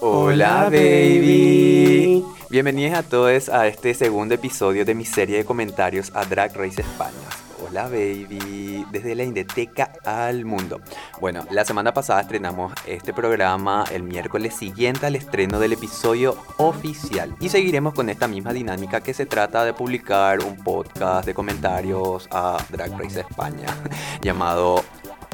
Hola baby. Bienvenidos a todos a este segundo episodio de mi serie de comentarios a Drag Race España. Hola baby, desde la Indeteca al mundo. Bueno, la semana pasada estrenamos este programa el miércoles siguiente al estreno del episodio oficial y seguiremos con esta misma dinámica que se trata de publicar un podcast de comentarios a Drag Race España llamado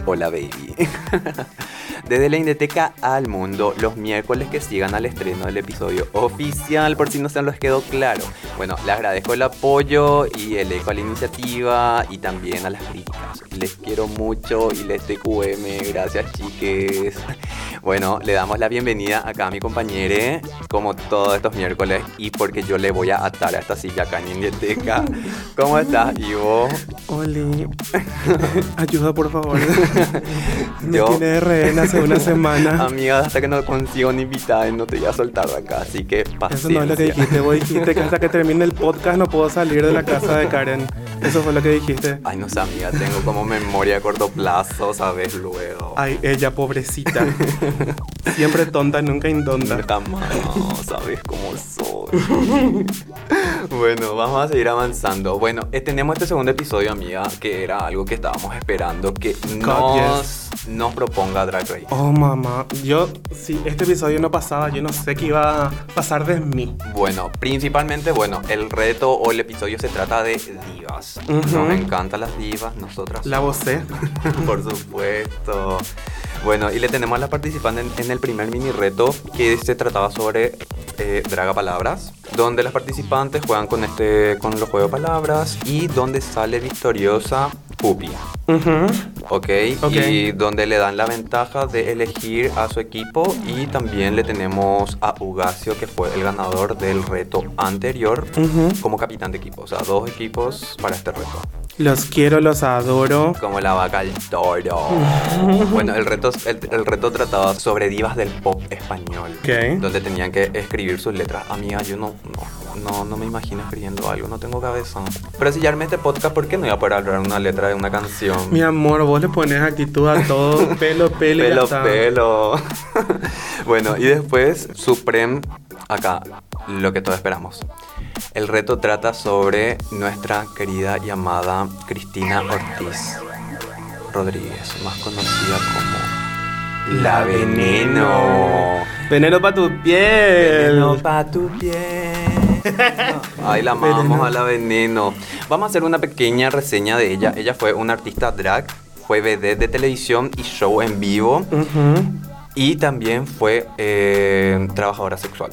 Hola Baby. Desde la Indeteca al mundo, los miércoles que sigan al estreno del episodio oficial, por si no se los quedó claro. Bueno, les agradezco el apoyo y el eco a la iniciativa y también a las críticas. Les quiero mucho y les TQM, gracias chiques. Bueno, le damos la bienvenida acá a mi compañera, como todos estos miércoles, y porque yo le voy a atar a esta silla acá en Indeteca. ¿Cómo estás, Ivo? Oli, ayuda por favor. Me Yo- tiene rehén hace una semana. Amiga, hasta que no consigo una invitada y no te voy a soltar de acá, así que Eso paciencia. no es lo que dijiste. Vos dijiste que hasta que termine el podcast no puedo salir de la casa de Karen. Eso fue lo que dijiste. Ay, no sé, amiga, tengo como memoria a corto plazo, ¿sabes? Luego. Ay, ella, pobrecita. Siempre tonta, nunca indonta. Jamás, sabes cómo bueno, vamos a seguir avanzando. Bueno, eh, tenemos este segundo episodio, amiga, que era algo que estábamos esperando que God, nos, nos proponga Drag Race. Oh, mamá. Yo, si este episodio no pasaba, yo no sé qué iba a pasar de mí. Bueno, principalmente, bueno, el reto o el episodio se trata de divas. Ujú. Nos encantan las divas, nosotras. La vocé. Por supuesto. Bueno, y le tenemos a la participante en, en el primer mini reto que se trataba sobre eh, Draga Palabras, donde las participantes juegan con, este, con los juegos de palabras y donde sale victoriosa Pupi. Ujú. ¿ok? Ok. Y donde le dan la ventaja de elegir a su equipo y también le tenemos a Ugacio que fue el ganador del reto anterior como capitán de equipo, o sea, dos equipos para este reto. Los quiero, los adoro. Como la vaca al toro. bueno, el reto, el, el reto trataba sobre divas del pop español. Ok. Donde tenían que escribir sus letras. Amiga, yo no, no, no, no me imagino escribiendo algo, no tengo cabeza. Pero si ya armé este podcast, ¿por qué no iba a poder hablar una letra de una canción? Mi amor, vos le pones actitud a todo. Pelo, pelo, pelo, pelo. bueno, y después, Supreme, acá, lo que todos esperamos. El reto trata sobre nuestra querida y amada Cristina Ortiz Rodríguez, más conocida como La Veneno. Veneno para tu piel. Veneno pa' tu piel. Ay, la amamos Veneno. a la veneno. Vamos a hacer una pequeña reseña de ella. Ella fue una artista drag, fue vedette de televisión y show en vivo. Y también fue eh, trabajadora sexual.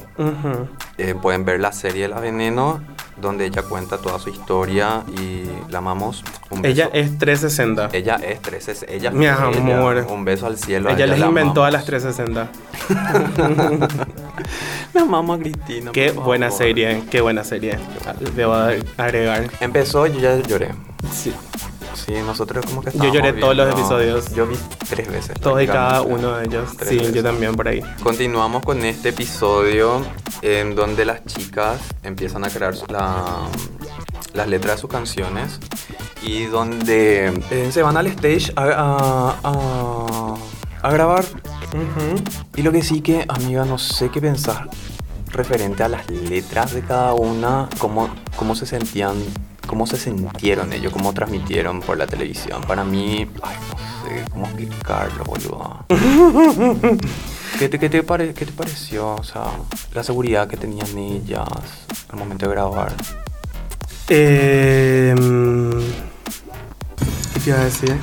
Eh, pueden ver la serie La Veneno, donde ella cuenta toda su historia y la amamos. Un beso. Ella es 360. Ella es 13, ella Mi ella. amor. Un beso al cielo. Ella les la inventó a las 360. Me amamos a Cristina. Qué buena favor. serie, qué buena serie. Debo agregar. Empezó, yo ya lloré. Sí. Sí, nosotros como que Yo lloré todos los episodios. Yo vi tres veces. Todos y cada uno de ellos. Tres Sí, veces. yo también por ahí. Continuamos con este episodio en donde las chicas empiezan a crear la- las letras de sus canciones y donde eh, se van al stage a, a- a- a grabar. Y lo que sí que, amiga, no sé qué pensar referente a las letras de cada una, cómo, cómo se sentían, cómo se sintieron ellos, cómo transmitieron por la televisión. Para mí, ay, no sé cómo explicarlo, boludo. ¿Qué te, qué te pare- qué te pareció? O sea, la seguridad que tenían ellas al momento de grabar. Eh, ¿Qué te iba a decir?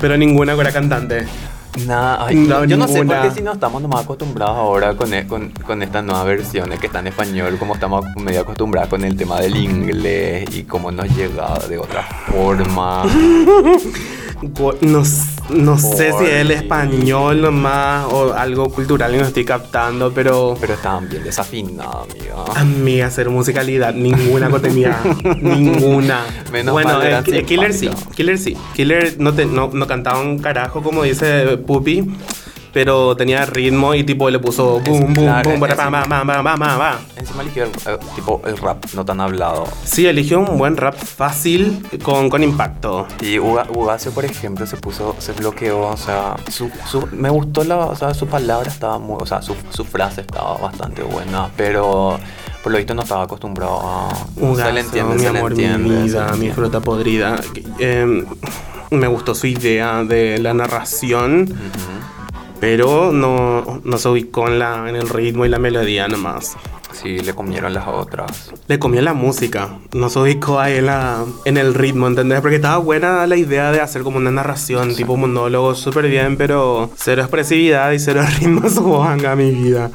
Pero ninguna era cantante. Nada, ay, No, yo no sé por qué si no estamos nomás acostumbrados ahora con, e- con, con estas nuevas versiones que están en español, como estamos medio acostumbrados con el tema del inglés y cómo nos llega de otra forma. No, s- no sé si es el español nomás o algo cultural y no estoy captando, pero Pero estaban bien desafinadas, amiga. a mí hacer musicalidad, ninguna tenía, ninguna. Menos bueno, eh, Killer sí. Killer sí. Killer no, te, no, no cantaba un carajo como dice Puppy, pero tenía ritmo y tipo le puso boom, boom, boom. Encima eligió el, eh, tipo el rap, no tan hablado. Sí, eligió un buen rap fácil con, con impacto. Y Uga- Ugacio, por ejemplo, se puso, se bloqueó, o sea, su, su- me gustó la, o sea, su palabra estaba muy, o sea, su, su frase estaba bastante buena, pero por lo visto no estaba acostumbrado a... Ugazo, se le entiende, mi se le amor, entiende. mi le vida, mi entiende. fruta podrida. Eh, me gustó su idea de la narración, Ujú. Pero no, no se ubicó en, la, en el ritmo y la melodía nomás. Sí, le comieron las otras. Le comió la música, no se ubicó ahí en, la, en el ritmo, ¿entendés? Porque estaba buena la idea de hacer como una narración, tipo monólogo, súper bien, pero cero expresividad y cero ritmo su bohanga, mi vida.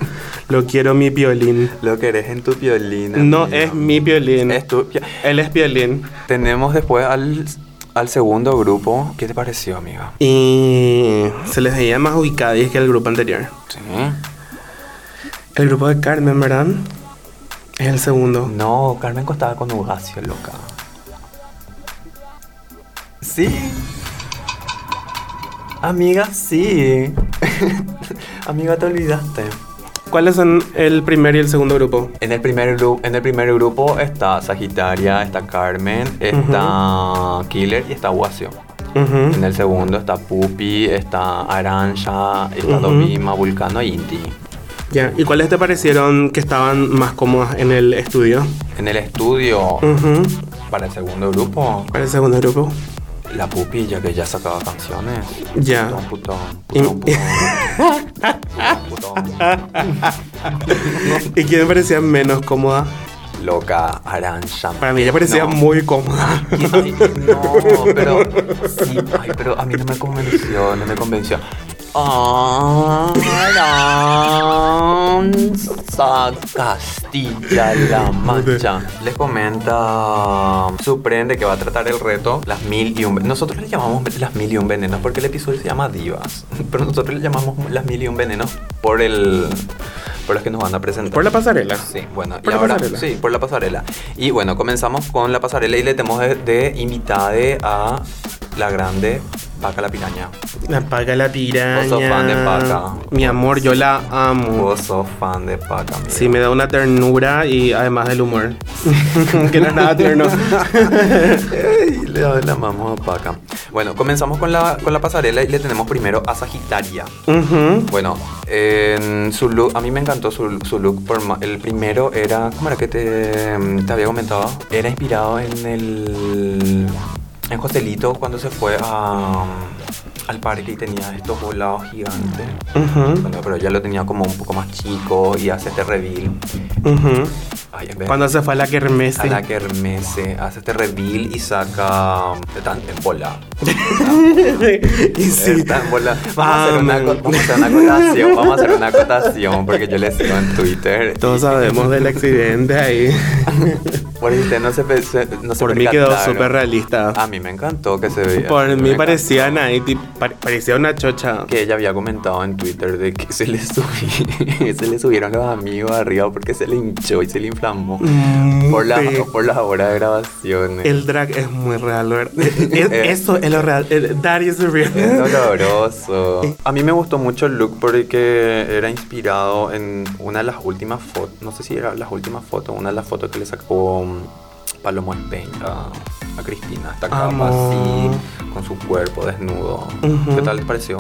Lo quiero mi violín. Lo que eres en tu violín. No es mi violín, Es tu él es violín. Tenemos después al, al segundo grupo. ¿Qué te pareció, amiga? Y se les veía más ubicadis que el grupo anterior. Sí. El grupo de Carmen, ¿verdad? Es el segundo. No, Carmen costaba con Ugacio, loca. Sí. Amiga, sí. Amiga, te olvidaste. ¿Cuáles son el primer y el segundo grupo? En el primer, gru- en el primer grupo está Sagitaria, está Carmen, está Killer y está. Ujú. En el segundo está Pupi, está Aranja, está Ujú. Dobima, Vulcano y Inti. Ya. ¿Y cuáles te parecieron que estaban más cómodas en el estudio? En el estudio, para el segundo grupo, ¿Cuál es el segundo grupo? La Pupi, ya que ya sacaba canciones. Ya. Putón, Y- putón, putón, putón. Putón. ¿Y quién parecía menos cómoda? Loca, Aranja. Para mí ella parecía No. muy cómoda. Ay, no, pero sí, ay, pero a mí no me convenció, no me convenció. Aranza Castilla-La Mancha les comenta Suprende que va a tratar el reto Las Mil y un Venenos. Nosotros le llamamos Las Mil y un Venenos porque el episodio se llama Divas, pero nosotros le llamamos Las Mil y un Venenos por el por los que nos van a presentar. Por la pasarela. Sí, bueno, Por y la ahora pasarela. sí, por la pasarela. Y bueno, comenzamos con la pasarela y le tenemos de, de invitada a la grande Paca la Piraña. La paga la piraña. Vos sos fan de Paca. Mi amor, yo la amo. Vos sos fan de Paca, amigo. Sí, me da una ternura y además del humor. que no es nada tierno. Le le amamos a Paca. Bueno, comenzamos con la, con la pasarela y le tenemos primero a Sagitaria. Bueno, en su look, a mí me encantó su, su look. Por el primero era, ¿cómo era que te, te había comentado? Era inspirado en el. En Joselito cuando se fue a, al parque y tenía estos volados gigantes. Bueno, pero ya lo tenía como un poco más chico y hace este reveal. Ay, Cuando se fue a la kermesse. a la kermesse, hace este reveal y saca. Está en bola. y sí. Está en bola. Vamos a, hacer una, Amen. co- vamos a hacer una acotación. Vamos a hacer una acotación porque yo le sigo en Twitter. Todos sabemos del accidente ahí. Por usted no se, no se Por mí quedó súper realista. A mí me encantó que se veía. Por me mí parecía Naiti, parecía una chocha. Que ella había comentado en Twitter de que se le, subí- se le subieron los amigos arriba porque se le hinchó y se le Mm, Por, la, sí. por las horas de grabaciones. El drag es muy real, ¿verdad? Es- Eh. Eso es lo real. El- That is real. Es doloroso. A mí me gustó mucho el look porque era inspirado en una de las últimas fotos, no sé si era las últimas fotos, una de las fotos que le sacó mm, Palomo Espeña a, Cristina. Esta capa así, con su cuerpo desnudo. ¿Qué tal te pareció?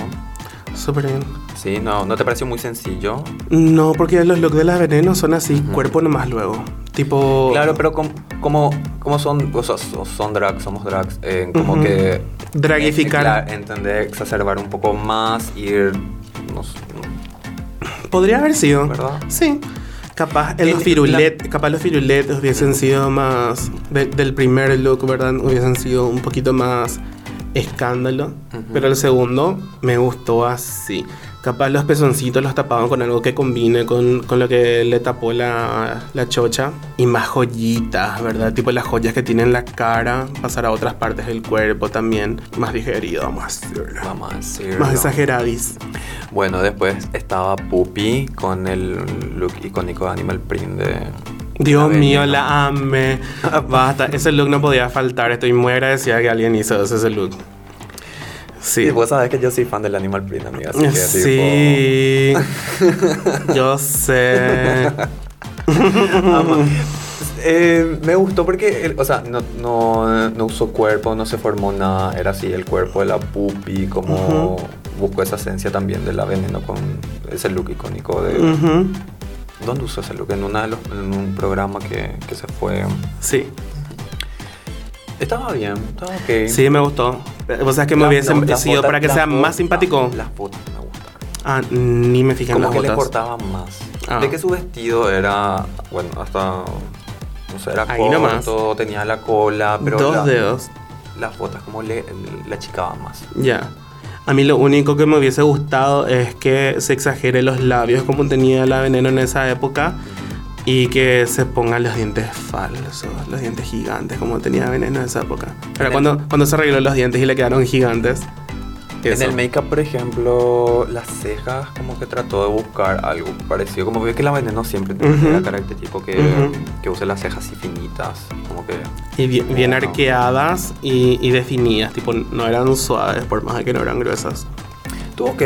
Súper bien. Sí, no, ¿no te pareció muy sencillo? No, porque los looks de las venenos son así, Ujú. cuerpo nomás luego. Tipo. Claro, pero com- como, como son, o sea, so- son drags, somos drags, eh, como que... Dragificar. Claro, entender, exacerbar un poco más, ir... No sé, Podría haber sido. ¿verdad? Sí. Capaz El- los firulet, capaz los firuletes hubiesen sido más de- del primer look, ¿verdad? Hubiesen sido un poquito más escándalo. Pero el segundo me gustó así. Capaz los pezoncitos los tapaban con algo que combine con, con lo que le tapó la, la chocha. Y más joyitas, ¿verdad? Tipo las joyas que tiene en la cara, pasar a otras partes del cuerpo también. Más digerido, vamos a decirlo. Vamos a. Más exageradis. Bueno, después estaba Puppy con el look icónico de Animal Print de... Dios la mío, la amé. Basta, ese look no podía faltar. Estoy muy agradecida que alguien hizo ese look. Sí. Y vos sabés que yo soy fan del Animal Print, amiga. Así que, Sí. Yo sé. Eh, me gustó porque, o sea, no, no, no usó cuerpo, no se formó nada. Era así el cuerpo de la pupi, como buscó esa esencia también de la veneno con ese look icónico de. ¿Dónde usó ese look? En, una de los, en un programa que, que se fue. Sí. Estaba bien, estaba ok. Sí, me gustó. O sea, que me hubiese no, sido para que sea botas- más simpático. Las botas me gustaron. Ah, ni me fijé en las que le botas. cortaba más. Ah. De que su vestido era, bueno, hasta, no sé, era Ahí corto, nomás. tenía la cola, pero Dos la- dedos. las botas como le, le achicaban más. Ya. A mí lo único que me hubiese gustado es que se exagere los labios como tenía la veneno en esa época y que se pongan los dientes falsos, los dientes gigantes como tenía veneno en esa época. Pero cuando, cuando se arregló los dientes y le quedaron gigantes. En eso. el make-up, por ejemplo, las cejas como que trató de buscar algo parecido. Como ve que la veneno siempre tiene Ujú. el característico que, Ujú. que use las cejas así finitas. Como que... Y bien, bien arqueadas y, y definidas, tipo, no eran suaves por más de que no eran gruesas. Estuvo ok.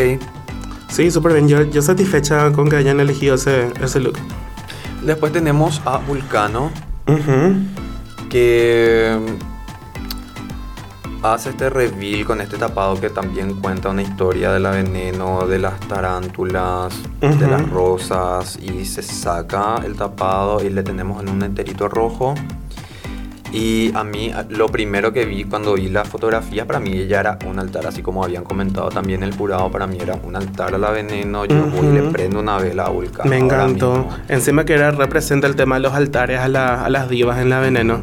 Sí, súper bien. Yo, yo satisfecha con que hayan elegido ese, ese look. Después tenemos a Vulcano. Que hace este reveal con este tapado que también cuenta una historia de la veneno, de las tarántulas, de las rosas y se saca el tapado y le tenemos en un enterito rojo. Y a mí lo primero que vi cuando vi la fotografía, para mí ella era un altar, así como habían comentado también el jurado, para mí era un altar a la veneno, yo voy y le prendo una vela a Vulcano. Me encantó. Encima que era representa el tema de los altares a, la- a las divas en la veneno.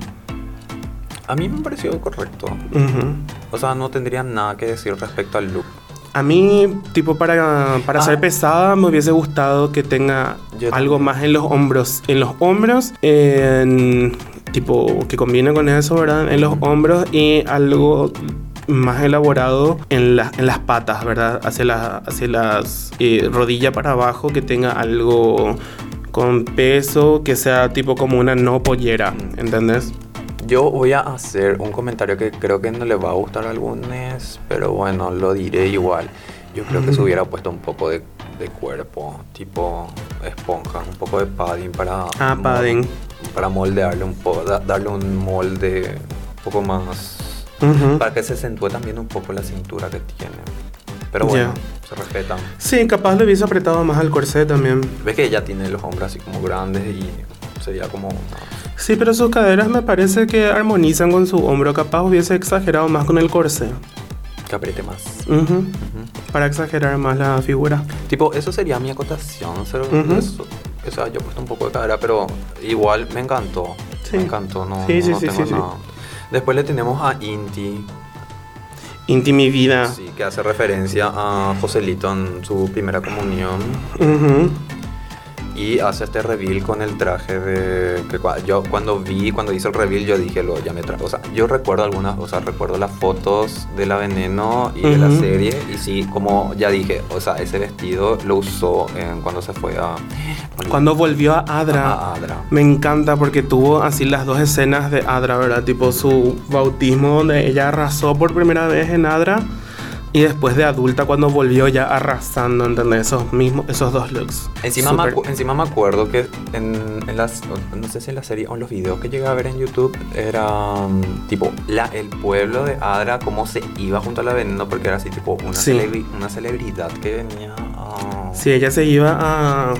A mí me pareció correcto. Ujú. O sea, no tendría nada que decir respecto al look. A mí, tipo, para, para Ah. ser pesada, me hubiese gustado que tenga Yo algo más en los hombros. En los hombros, en, tipo, que combine con eso, ¿verdad? En los hombros y algo más elaborado en, la- en las patas, ¿verdad? Hacia, la- hacia las eh, rodillas para abajo, que tenga algo con peso, que sea tipo como una no pollera, ¿entendés? Yo voy a hacer un comentario que creo que no le va a gustar a algunos, pero bueno, lo diré igual. Yo creo que se hubiera puesto un poco de, de cuerpo, tipo esponja, un poco de padding para, Ah, padding. Para moldearle un poco, darle un molde un poco más, Ujú. para que se acentúe también un poco la cintura que tiene. Pero bueno, Ya. se respetan. Sí, capaz le hubiese apretado más al corsé también. Ves que ella tiene los hombros así como grandes y sería como... Sí, pero sus caderas me parece que armonizan con su hombro. Capaz hubiese exagerado más con el corsé. que apriete más. Ujú. Ujú. Para exagerar más la figura. Tipo, eso sería mi acotación. Pero Ujú. eso- o sea, yo he puesto un poco de cadera, pero igual me encantó. Sí. Me encantó, no, Sí, no, sí, no sí, tengo nada. Después le tenemos a Inti, Inti mi vida. sí, que hace referencia a Joselito en su primera comunión. Ujú. Y hace este reveal con el traje de... Que cua- yo cuando vi, cuando hizo el reveal, yo dije, lo, ya me trajo. O sea, yo recuerdo algunas, o sea, recuerdo las fotos de la veneno y de la serie. Y sí, como ya dije, o sea, ese vestido lo usó en- cuando se fue a... Cuando volvió a Adra. A Adra. Me encanta porque tuvo así las dos escenas de Adra, ¿verdad? Tipo su bautismo donde ella arrasó por primera vez en Adra y después de adulta cuando volvió ya arrasando, ¿entendés? Esos mismos, esos dos looks. Encima me, encima me acuerdo que en, en las, no sé si en la serie o en los videos que llegué a ver en YouTube, era mm, tipo la, el pueblo de Adra, cómo se iba junto a la veneno, porque era así tipo una, Sí. celebri- una celebridad que venía a... Sí, ella se iba a...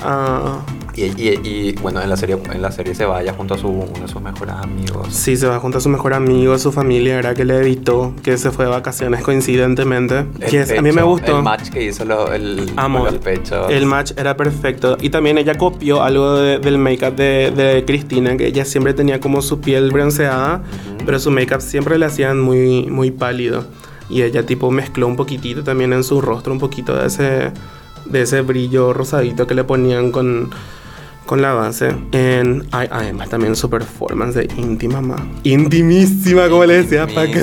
a Y, y- y, bueno, en la serie en la serie se vaya junto a su, uno de sus mejores amigos. Sí, se va junto a su mejor amigo, su familia, era que le evitó que se fue de vacaciones coincidentemente. El Que es- a mí me pecho, gustó. El match que hizo lo- el, Amo. con los pechos. El match era perfecto. Y también ella copió algo de- del make-up de, de Cristina, que ella siempre tenía como su piel bronceada, Ujú. pero su make-up siempre le hacían muy, muy pálido. Y ella tipo mezcló un poquitito también en su rostro, un poquito de ese, de ese brillo rosadito que le ponían con, con la base. En, ay, además también su performance de íntima, ma. Intimísima, como le decía Paca.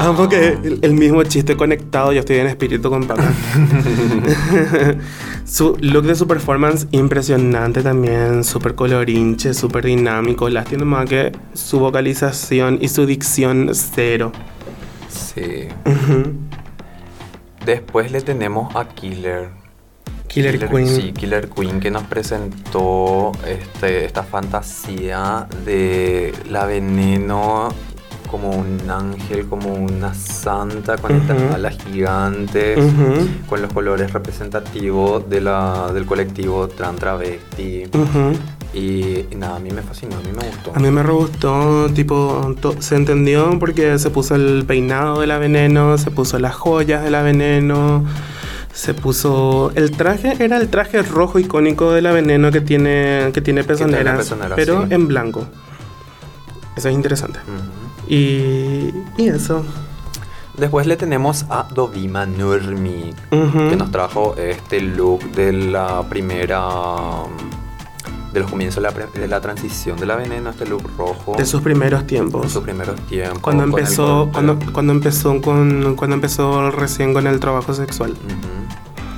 Amo que el, el mismo chiste conectado, yo estoy en espíritu con Paca. su look de su performance impresionante también, súper colorinche, súper dinámico. Lástima más que su vocalización y su dicción cero. Sí. Después le tenemos a Killer. Killer, Queen. Sí, Killer Queen que nos presentó este, esta fantasía de la veneno como un ángel, como una santa con estas alas gigantes, con los colores representativos de la, del colectivo Tran Travesti. Y, y nada, a mí me fascinó, a mí me gustó. A mí me re gustó, tipo, se entendió porque se puso el peinado de la veneno, se puso las joyas de la veneno, se puso... El traje era el traje rojo icónico de la veneno que tiene, que tiene pezoneras, pero sí. en blanco. Eso es interesante. Y, y eso. Después le tenemos a Dovima Nurmi, que nos trajo este look de la primera. de los comienzos de la, de la transición de la veneno, este look rojo. De sus primeros tiempos. sus primeros tiempos. Cuando el empezó, cuando, cuando empezó con, cuando empezó recién con el trabajo sexual.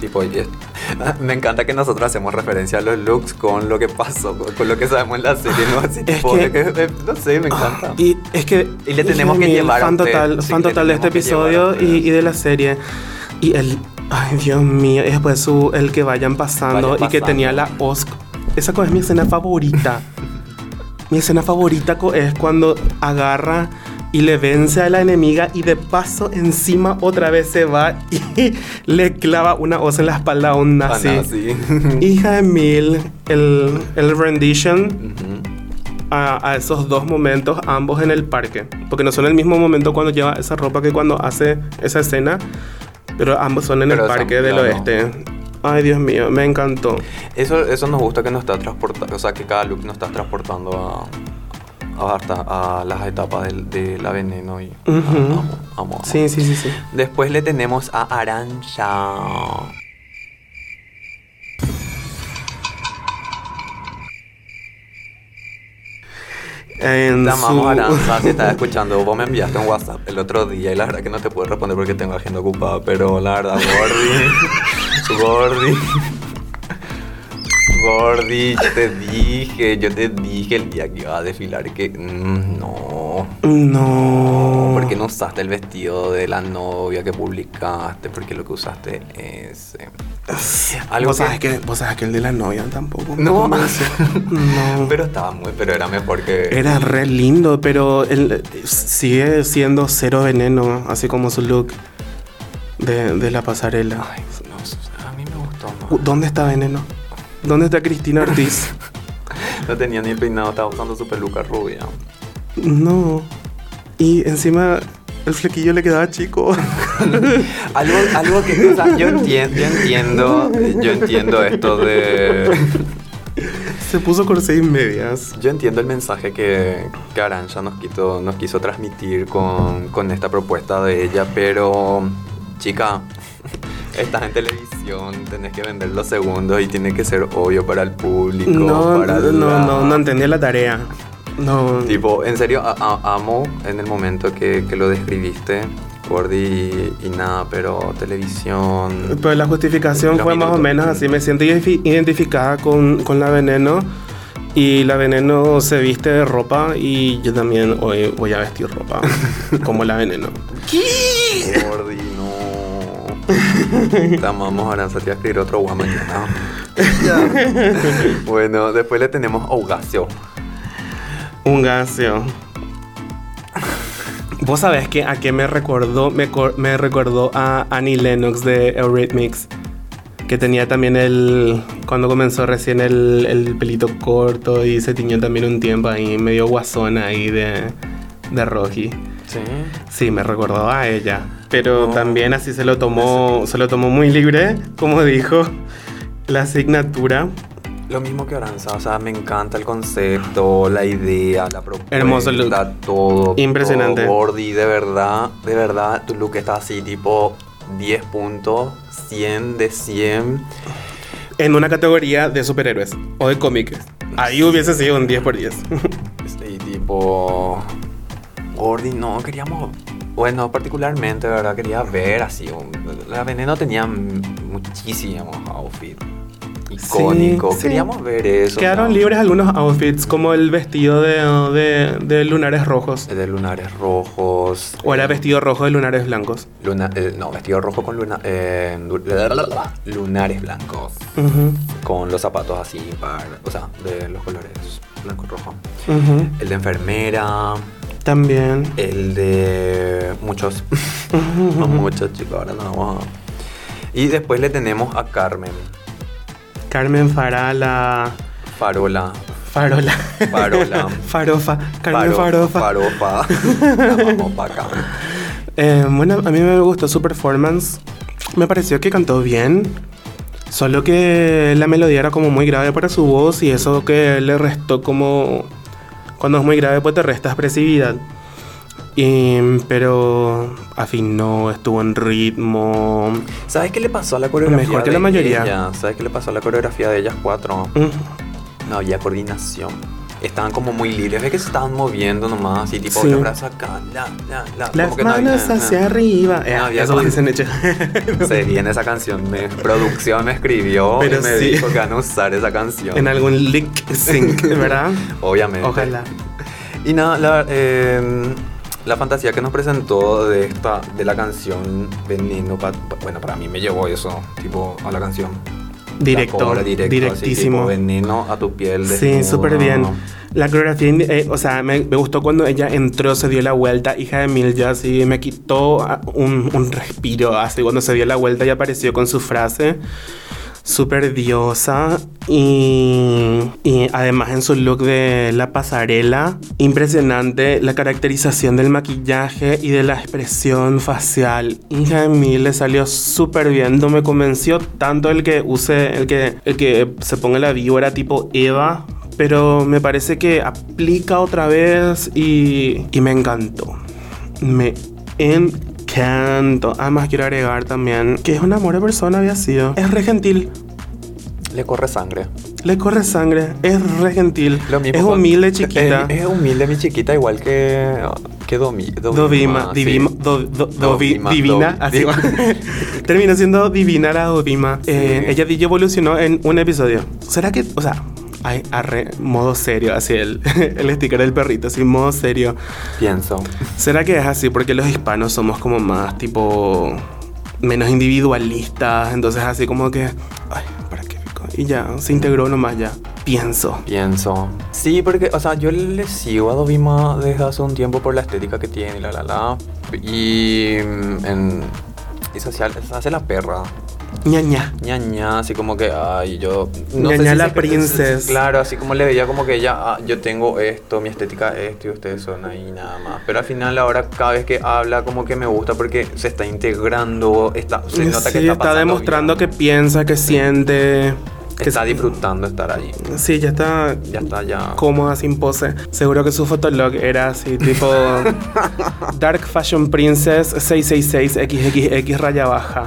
Tipo, me encanta que nosotros hacemos referencia a los looks con lo que pasó, con, con lo que sabemos en la serie, ¿no? Así, Es tipo, que- que- no sé, me encanta. Y es que. Y le tenemos hija que llevar a Fan usted. total, Sí, fan total de este tenemos a episodio y, y de la serie. Y el. Ay, Dios mío. Y después su, el que vayan pasando Vayan y que tenía la Osc. Esa es mi escena favorita. mi escena favorita es cuando agarra y le vence a la enemiga y de paso encima otra vez se va y le clava una hoz en la espalda a un Ah, nazi. nada, sí. Hija de mil, el, el rendition Ujú. a, a esos dos momentos, ambos en el parque. Porque no son el mismo momento cuando lleva esa ropa que cuando hace esa escena, pero ambos son en Pero el parque del oeste. Ay, Dios mío, me encantó. Eso, eso nos gusta que nos está transportando, o sea, que cada look nos está transportando a, a, hasta- a las etapas del- de, la veneno y Ujú. amo, amo, amo. Sí, sí, sí, sí. Después le tenemos a Arancha. En Te amamos, su- Aranza. Si estás escuchando, vos me enviaste un WhatsApp el otro día y la verdad que no te puedo responder porque tengo agenda ocupada, pero la verdad, Gordy. Gordy. Gordy, yo te dije, yo te dije el día que iba a desfilar que mm, no. No. ¿Por qué no usaste el vestido de la novia que publicaste? Porque lo que usaste es. eh, algo ¿Vos, sabes que, vos sabes que el de la novia tampoco. me No. convence. No. Pero estaba muy. Pero era mejor que. Era re lindo, pero él sigue siendo cero veneno, así como su look de, de la pasarela. Ay, no a mí me gustó más. ¿Dónde está Veneno? ¿Dónde está Cristina Ortiz? No tenía ni el peinado, estaba usando su peluca rubia. no. Y encima el flequillo le quedaba chico. Algo, algo que. O sea, yo entiendo, yo entiendo. Yo entiendo esto de. Se puso corsé y medias. Yo entiendo el mensaje que, que Arancha nos, quito- nos quiso transmitir con, con esta propuesta de ella, pero chica, estás en televisión, tenés que vender los segundos y tiene que ser obvio para el público. No, para no, la- no, no entendía la tarea. No. Tipo, en serio, a- a- amo en el momento que, que lo describiste, Gordy, y, y nada, pero televisión... Pero la justificación fue más o menos así. Me siento identifi- identificada con, con la veneno. Y la veneno se viste de ropa. Y yo también hoy voy a vestir ropa. como la veneno. Gordy, no. Amamos, Aranza, te voy a escribir otro guay mañana. bueno, después le tenemos a Augasio. Un gaseo. Vos sabés que a qué me recordó, me, cor- me recordó a Annie Lennox de Eurythmics. Que tenía también el. Cuando comenzó recién el, el pelito corto y se tiñó también un tiempo ahí, medio guasona ahí de, de Rocky. Sí. Sí, me recordó a ella. Pero también así se lo tomó, se lo tomó muy libre, como dijo la asignatura. Lo mismo que Aranza, o sea, me encanta el concepto, la idea, la propuesta, Hermoso look. todo. Impresionante. todo, Gordy, de verdad, de verdad, tu look está así, tipo 10 puntos, 100 de 100. En una categoría de superhéroes o de cómics. Ahí hubiese sido un 10 por 10. Y tipo. Gordy, no, queríamos. Bueno, particularmente, verdad, quería ver así. un- la veneno tenía muchísimos outfits. icónico. Sí, Queríamos sí. ver eso. Quedaron ¿no? libres algunos outfits, como el vestido de, de, de lunares rojos. De lunares rojos. O era eh, vestido rojo de lunares blancos. Luna, eh, no, vestido rojo con luna, eh, lu- lunares blancos. Con los zapatos así, par, o sea, de los colores blanco y rojo. El de enfermera. También. El de muchos. No muchos, chicos, ahora no vamos a... Y después le tenemos a Carmen. Carmen Farala. Farola. Farola. Farola. Farofa. Carmen Faro- Farofa. Farofa. Vamos pa' acá. Eh, bueno, a mí me gustó su performance. Me pareció que cantó bien. Solo que la melodía era como muy grave para su voz y eso que le restó como... Cuando es muy grave pues te resta expresividad. Y, pero afinó, estuvo en ritmo. ¿Sabes qué le pasó a la coreografía Mejor que de la mayoría. ¿Sabes qué le pasó a la coreografía de ellas cuatro? Mm, No había coordinación. Estaban como muy libres. Ves que se estaban moviendo nomás. Y tipo Sí. los brazos acá. La, la, la, Las como que no había- manos hacia arriba. Eh, No había eso dicen hecho. Se viene esa canción. Me, producción me escribió Pero y me sí. dijo que van a usar esa canción. en algún link sync, ¿verdad? Obviamente. Ojalá. Y nada, la, eh, la fantasía que nos presentó de esta de la canción Veneno, pa- pa- bueno, para mí me llevó eso, tipo, a la canción. Directo, cobra directo, así, directísimo. tipo, veneno a tu piel. Sí, súper bien. La coreografía, eh, o sea, me, me gustó cuando ella entró, se dio la vuelta, hija de Milja, así me quitó ah, un, un respiro, así cuando se dio la vuelta y apareció con su frase. Súper diosa y, y además en su look de la pasarela, impresionante la caracterización del maquillaje y de la expresión facial. Hija de mil le salió súper bien, no me convenció tanto el que use, el que, el que se ponga la víbora tipo Eva, pero me parece que aplica otra vez y, y me encantó. Me encantó. Además quiero agregar también que es un amor de persona había sido. Es re gentil. Le corre sangre. Le corre sangre, es re gentil, Lo mismo es con- humilde chiquita. Es, es humilde mi chiquita, igual que, que Domi, Dovima, sí. divima, do- do- dovi- Dovima, divina, Dovi- así. Terminó siendo divina la Dovima. Eh, Sí. ella DJ evolucionó en un episodio. ¿Será que, o sea, hay arre, modo serio, así el, el sticker del perrito, así modo serio. Pienso. ¿Será que es así? Porque los hispanos somos como más tipo menos individualistas, entonces así como que, ay, ¿para qué? Y ya, se integró nomás ya. Pienso. Pienso. Sí, porque, o sea, yo le sigo a Dovima desde hace un tiempo por la estética que tiene, la la la. Y mm, en. Y social, hace la perra. Ñaña. ña ña, así como que, ay, yo. Ña, sé si la se- princess. Claro, así como le veía como que ella, ah, yo tengo esto, mi estética es esto y ustedes son ahí nada más. Pero al final, ahora cada vez que habla, como que me gusta porque se está integrando, está, se nota sí, que está, está, demostrando bien. que piensa, que siente. Que está disfrutando estar allí. Sí, ya está Ya está, ya. cómoda, sin pose. Seguro que su fotolog era así, tipo Dark Fashion Princess 666 XXX raya baja.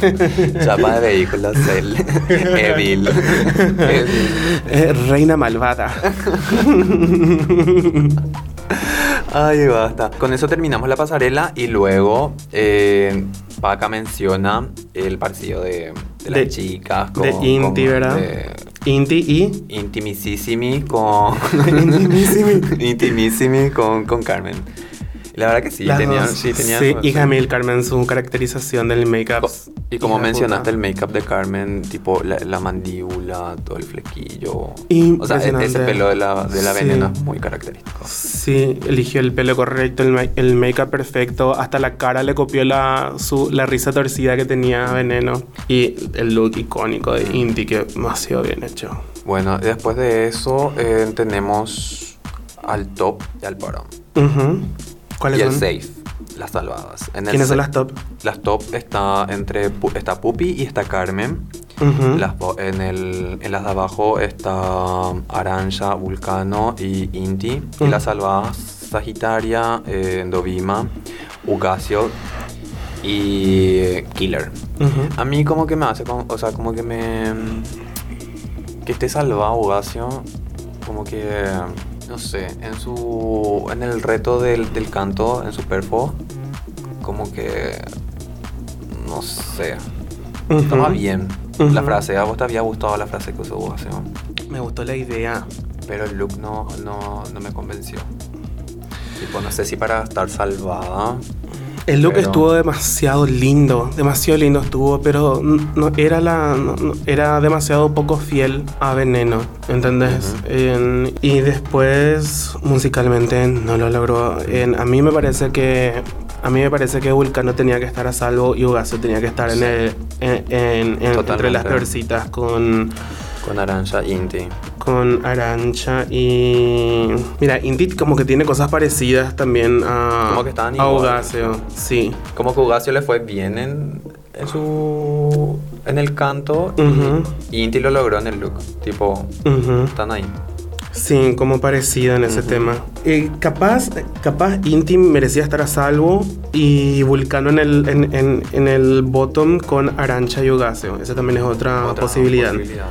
Chapa de vehículos, el Evil. Evil. Reina malvada. Ay, basta. Con eso terminamos la pasarela y luego eh, Paca menciona el partido de, de las De- chicas. de Inti, ¿verdad? de Inti y. Intimissimi con. Intimissimi. Intimissimi con, con Carmen. La verdad que sí, Las tenían. dos. Sí, tenían Sí, y Jamil Carmen, su caracterización del make-up. Y como mencionaste, el make-up de Carmen, tipo la, la mandíbula, todo el flequillo. O sea, e- ese pelo de la, de la Sí. veneno es muy característico. Sí, eligió el pelo correcto, el, el make-up perfecto, hasta la cara le copió la, su, la risa torcida que tenía Veneno. Y el look icónico de Inti, que demasiado bien hecho. Bueno, y después de eso eh, tenemos al top y al bottom. Ujú. Y ¿Cuáles el son? safe, las salvadas. En ¿Quiénes son las top? Las top está entre está Pupi y está Carmen. Las en, el, en las de abajo está Aranja, Vulcano y Inti. Y las salvadas Sagitaria, eh, Dovima, Ugacio y Killer. A mí como que me hace, como- o sea, como que me... Que esté salvado Ugacio, como que... No sé, en su... En el reto del, del canto, en su perfo, como que... No sé. Ujú. Estaba bien. La Ujú. frase, ¿a vos te había gustado la frase que usó Ugasio? Me gustó la idea. Pero el look no, no, no me convenció. Tipo, no sé si para estar salvada. El look Pero- estuvo demasiado lindo, demasiado lindo estuvo, pero no era la no- no- era demasiado poco fiel a Veneno, ¿entendés? En- y después musicalmente no lo logró. En- a mí me parece que a mí me parece que Vulcano tenía que estar a salvo y Ugaso tenía que estar en el, en- en- en- entre las peorcitas con Con Arancha Inti. con Arancha y mira Inti como que tiene cosas parecidas también a Como que estaban a sí. Como que Ugasio le fue bien en, en su. en el canto. y- Inti lo logró en el look. Tipo, están ahí. Sí, como parecido en ese tema. Eh, capaz, capaz Inti merecía estar a salvo y Vulcano en el, en, en- en el bottom con Arancha y Ugasio. Esa también es otra, Otra posibilidad. posibilidad.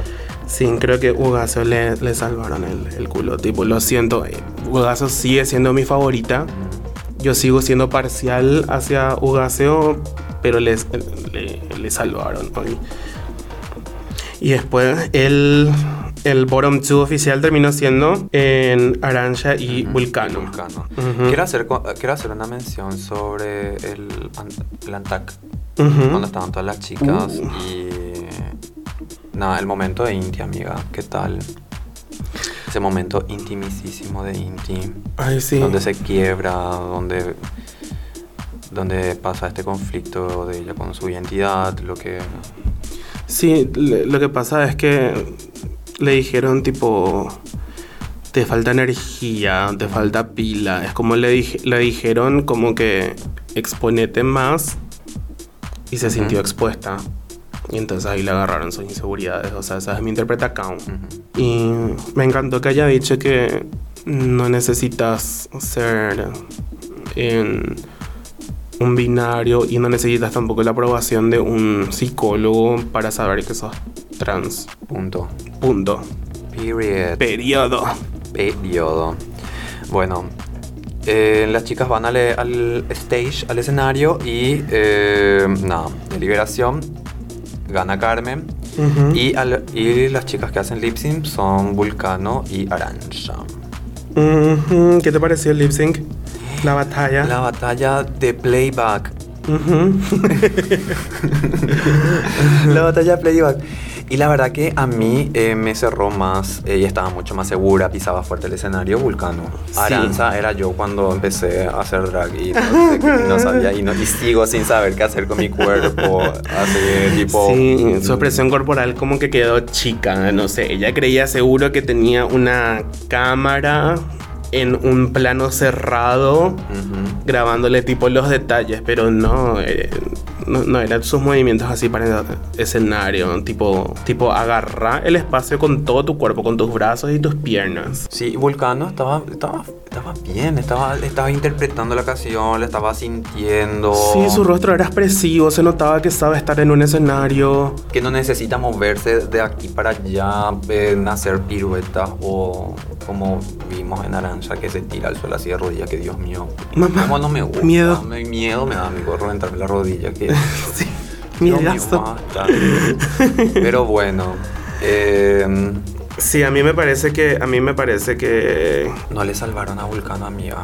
Sí, creo que Ugasio le, le salvaron el, el culo. Tipo, lo siento. Ugasio sigue siendo mi favorita. Yo sigo siendo parcial hacia Ugasio, pero les, le, le salvaron hoy. Y después el, el bottom 2 oficial terminó siendo en Arancha y Vulcano. Vulcano. Quiero, hacer, quiero hacer una mención sobre el, el Antac. Cuando estaban todas las chicas y. Nada, el momento de Inti, amiga. ¿Qué tal? Ese momento intimísimo de Inti. Ay, sí. Donde se quiebra, donde. Donde pasa este conflicto de ella con su identidad, lo que. Sí, lo que pasa es que le dijeron tipo, te falta energía, te falta pila. Es como le, dije- le dijeron como que exponete más y se sintió expuesta. Y entonces ahí le agarraron sus inseguridades. O sea, esa es mi interpretación. Ujú. Y me encantó que haya dicho que no necesitas ser en un binario y no necesitas tampoco la aprobación de un psicólogo para saber que sos trans. Punto. Punto. Period. Periodo. Periodo. Bueno, eh, las chicas van al, al stage, al escenario y eh, nada, de liberación gana Carmen y, al- y las chicas que hacen lip sync son Vulcano y Arancha. ¿Qué te pareció el lip sync? La batalla. La batalla de playback. La batalla de playback. Y la verdad que a mí eh, me cerró más, ella estaba mucho más segura, pisaba fuerte el escenario, Vulcano. Sí. Aranza era yo cuando empecé a hacer drag y no, sé qué- no sabía y, no, y sigo sin saber qué hacer con mi cuerpo, así tipo... Sí, su expresión corporal como que quedó chica, no sé, ella creía seguro que tenía una cámara en un plano cerrado grabándole tipo los detalles, pero no, eh, no, no eran sus movimientos así para el escenario, tipo, tipo agarra el espacio con todo tu cuerpo, con tus brazos y tus piernas. Sí, Vulcano estaba, estaba, estaba bien, estaba, estaba interpretando la canción, la estaba sintiendo. Sí, su rostro era expresivo, se notaba que sabe estar en un escenario. que no necesita moverse de aquí para allá, en hacer piruetas o como vimos en Arancha que se tira al suelo así de rodillas, que Dios mío. Mamá, ¿Cómo no me gusta? miedo. Me, miedo me da mi gorro entrarme la rodilla. Que, Sí, Dios mío, miedazo. basta. Pero bueno, eh, Sí, a mí me parece que, a mí me parece que no le salvaron a Vulcano, amiga.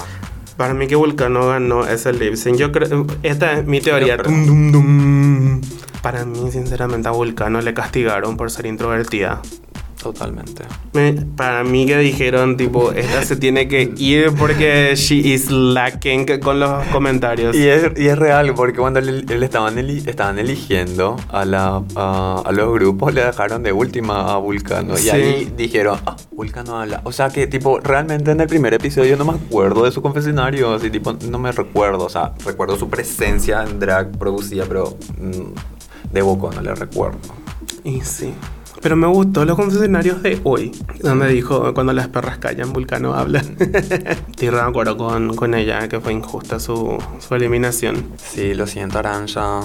Para mí que Vulcano ganó ese lip sync. Yo creo, esta es mi teoría. Creo. Tum, dum, dum. Para mí, sinceramente, a Vulcano le castigaron por ser introvertida. Totalmente. Me- para mí que dijeron, tipo, esta se tiene que ir porque she is lacking con los comentarios. Y es, y es real, porque cuando le, le estaban, eli- estaban eligiendo a, la, a, a los grupos, le dejaron de última a Vulcano. Sí. Y ahí dijeron, ah, Vulcano habla. O sea que, tipo, realmente en el primer episodio no me acuerdo de su confesionario. Así, tipo, no me recuerdo. O sea, recuerdo su presencia en drag producida, pero mm, de Boco no le recuerdo. Y sí. Pero me gustó los confesionarios de hoy, donde dijo, cuando las perras callan, Vulcano habla. Estoy re de acuerdo con, con ella, que fue injusta su, su eliminación. Sí, lo siento, Arancha.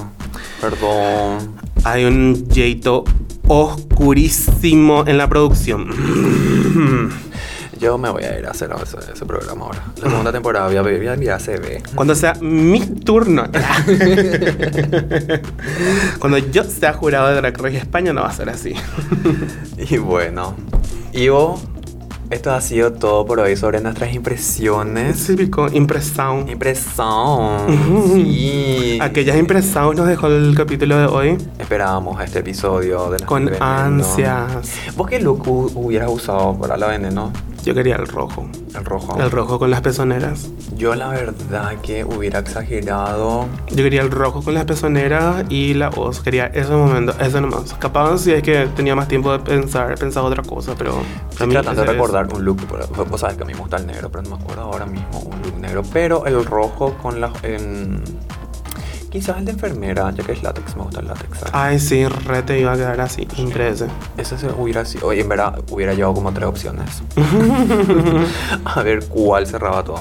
Perdón. Hay un jeito oscurísimo en la producción. Yo me voy a ir a hacer ese, ese programa ahora. La segunda temporada voy a ver, voy a mirar CB. Cuando sea mi turno. Cuando yo sea jurado de Drag Race España no va a ser así. Y bueno, Ivo, esto ha sido todo por hoy sobre nuestras impresiones. Típico, impresión. Impresión. Sí. Aquellas impresiones nos dejó el capítulo de hoy Esperábamos este episodio de con Veneno. ansias. ¿Vos qué look hu- hubieras usado para la veneno? Yo quería el rojo. El rojo. El rojo con las pezoneras. Yo la verdad que hubiera exagerado. Yo quería el rojo con las pezoneras y la voz. Quería ese momento, ese nomás. Capaz si es que tenía más tiempo de pensar, he pensado otra cosa, pero... Estoy tratando de recordar un look. Vos sabés que a mí me gusta el negro, pero no me acuerdo ahora mismo un look negro. Pero el rojo con las. en- Quizás el de enfermera, ya que es látex, me gusta el látex. ¿sabes? Ay, sí, re te iba a quedar así, imprese. Ese se hubiera sido. Oye, en verdad, hubiera llevado como tres opciones. a ver cuál cerraba todo.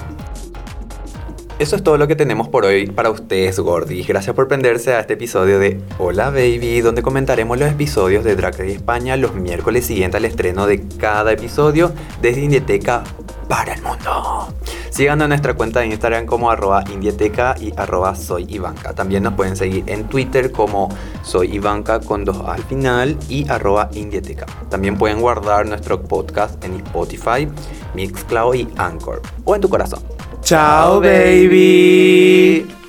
Eso es todo lo que tenemos por hoy para ustedes, Gordis. Gracias por prenderse a este episodio de Hola Baby, donde comentaremos los episodios de Drag Race España los miércoles siguientes al estreno de cada episodio desde Indieteca para el mundo. Síganos en nuestra cuenta de Instagram como arroba indieteca y arroba soy. También nos pueden seguir en Twitter como soy con dos al final y arroba indieteca. También pueden guardar nuestro podcast en Spotify, Mixcloud y Anchor o en tu corazón. Chao, baby.